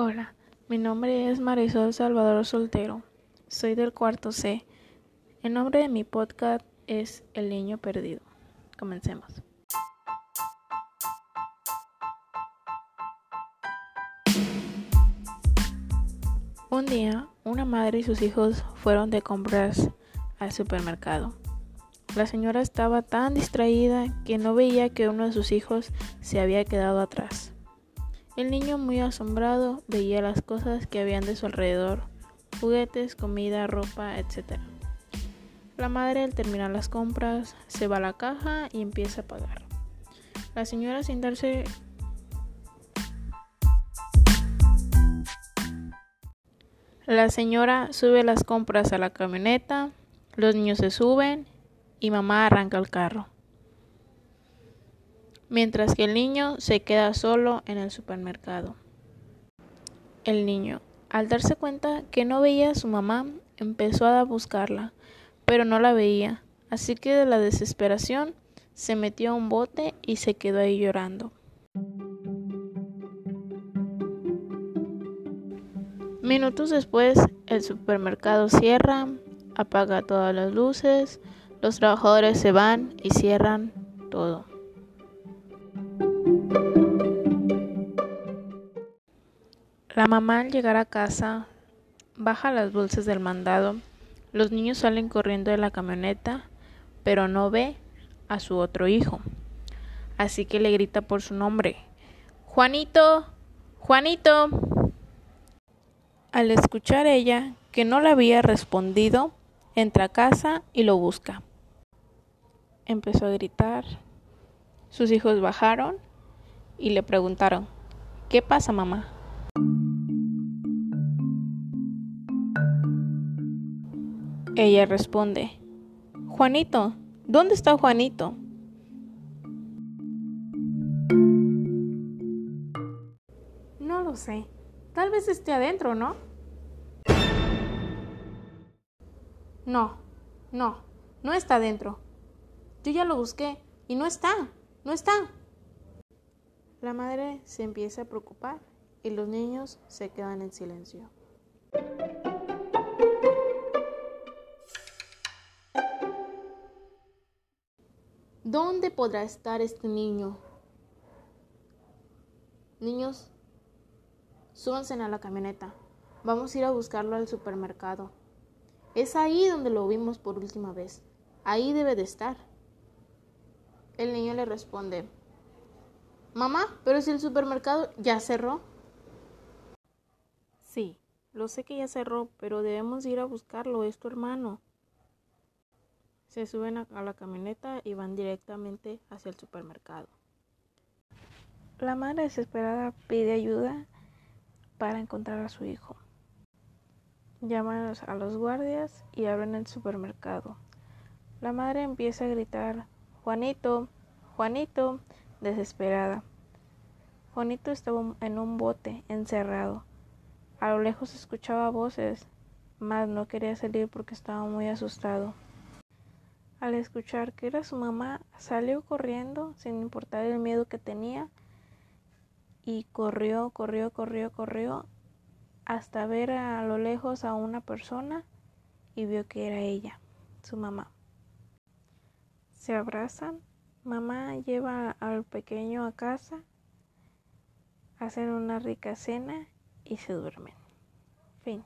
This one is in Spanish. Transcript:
Hola, mi nombre es Marisol Salvador Soltero. Soy del cuarto C. El nombre de mi podcast es El Niño Perdido. Comencemos. Un día, una madre y sus hijos fueron de compras al supermercado. La señora estaba tan distraída que no veía que uno de sus hijos se había quedado atrás. El niño, muy asombrado, veía las cosas que habían de su alrededor, juguetes, comida, ropa, etc. La madre, al terminar las compras, se va a la caja y empieza a pagar. La señora, sin darse La señora sube las compras a la camioneta, los niños se suben y mamá arranca el carro mientras que el niño se queda solo en el supermercado. El niño, al darse cuenta que no veía a su mamá, empezó a buscarla, pero no la veía, así que de la desesperación se metió a un bote y se quedó ahí llorando. Minutos después, el supermercado cierra, apaga todas las luces, los trabajadores se van y cierran todo. La mamá al llegar a casa baja las bolsas del mandado. Los niños salen corriendo de la camioneta, pero no ve a su otro hijo. Así que le grita por su nombre. Juanito, Juanito. Al escuchar ella que no le había respondido, entra a casa y lo busca. Empezó a gritar. Sus hijos bajaron y le preguntaron, ¿qué pasa mamá? Ella responde, Juanito, ¿dónde está Juanito? No lo sé. Tal vez esté adentro, ¿no? No, no, no está adentro. Yo ya lo busqué y no está, no está. La madre se empieza a preocupar y los niños se quedan en silencio. ¿Dónde podrá estar este niño? Niños, súbanse a la camioneta. Vamos a ir a buscarlo al supermercado. Es ahí donde lo vimos por última vez. Ahí debe de estar. El niño le responde, Mamá, pero si el supermercado ya cerró. Sí, lo sé que ya cerró, pero debemos ir a buscarlo, es tu hermano. Se suben a, la camioneta y van directamente hacia el supermercado. La madre desesperada pide ayuda para encontrar a su hijo. Llaman a los guardias y abren el supermercado. La madre empieza a gritar, Juanito, Juanito, desesperada. Juanito estaba en un bote, encerrado. A lo lejos escuchaba voces, mas no quería salir porque estaba muy asustado. Al escuchar que era su mamá, salió corriendo sin importar el miedo que tenía y corrió, corrió, corrió, corrió hasta ver a lo lejos a una persona y vio que era ella, su mamá. Se abrazan, mamá lleva al pequeño a casa, hacen una rica cena y se duermen. Fin.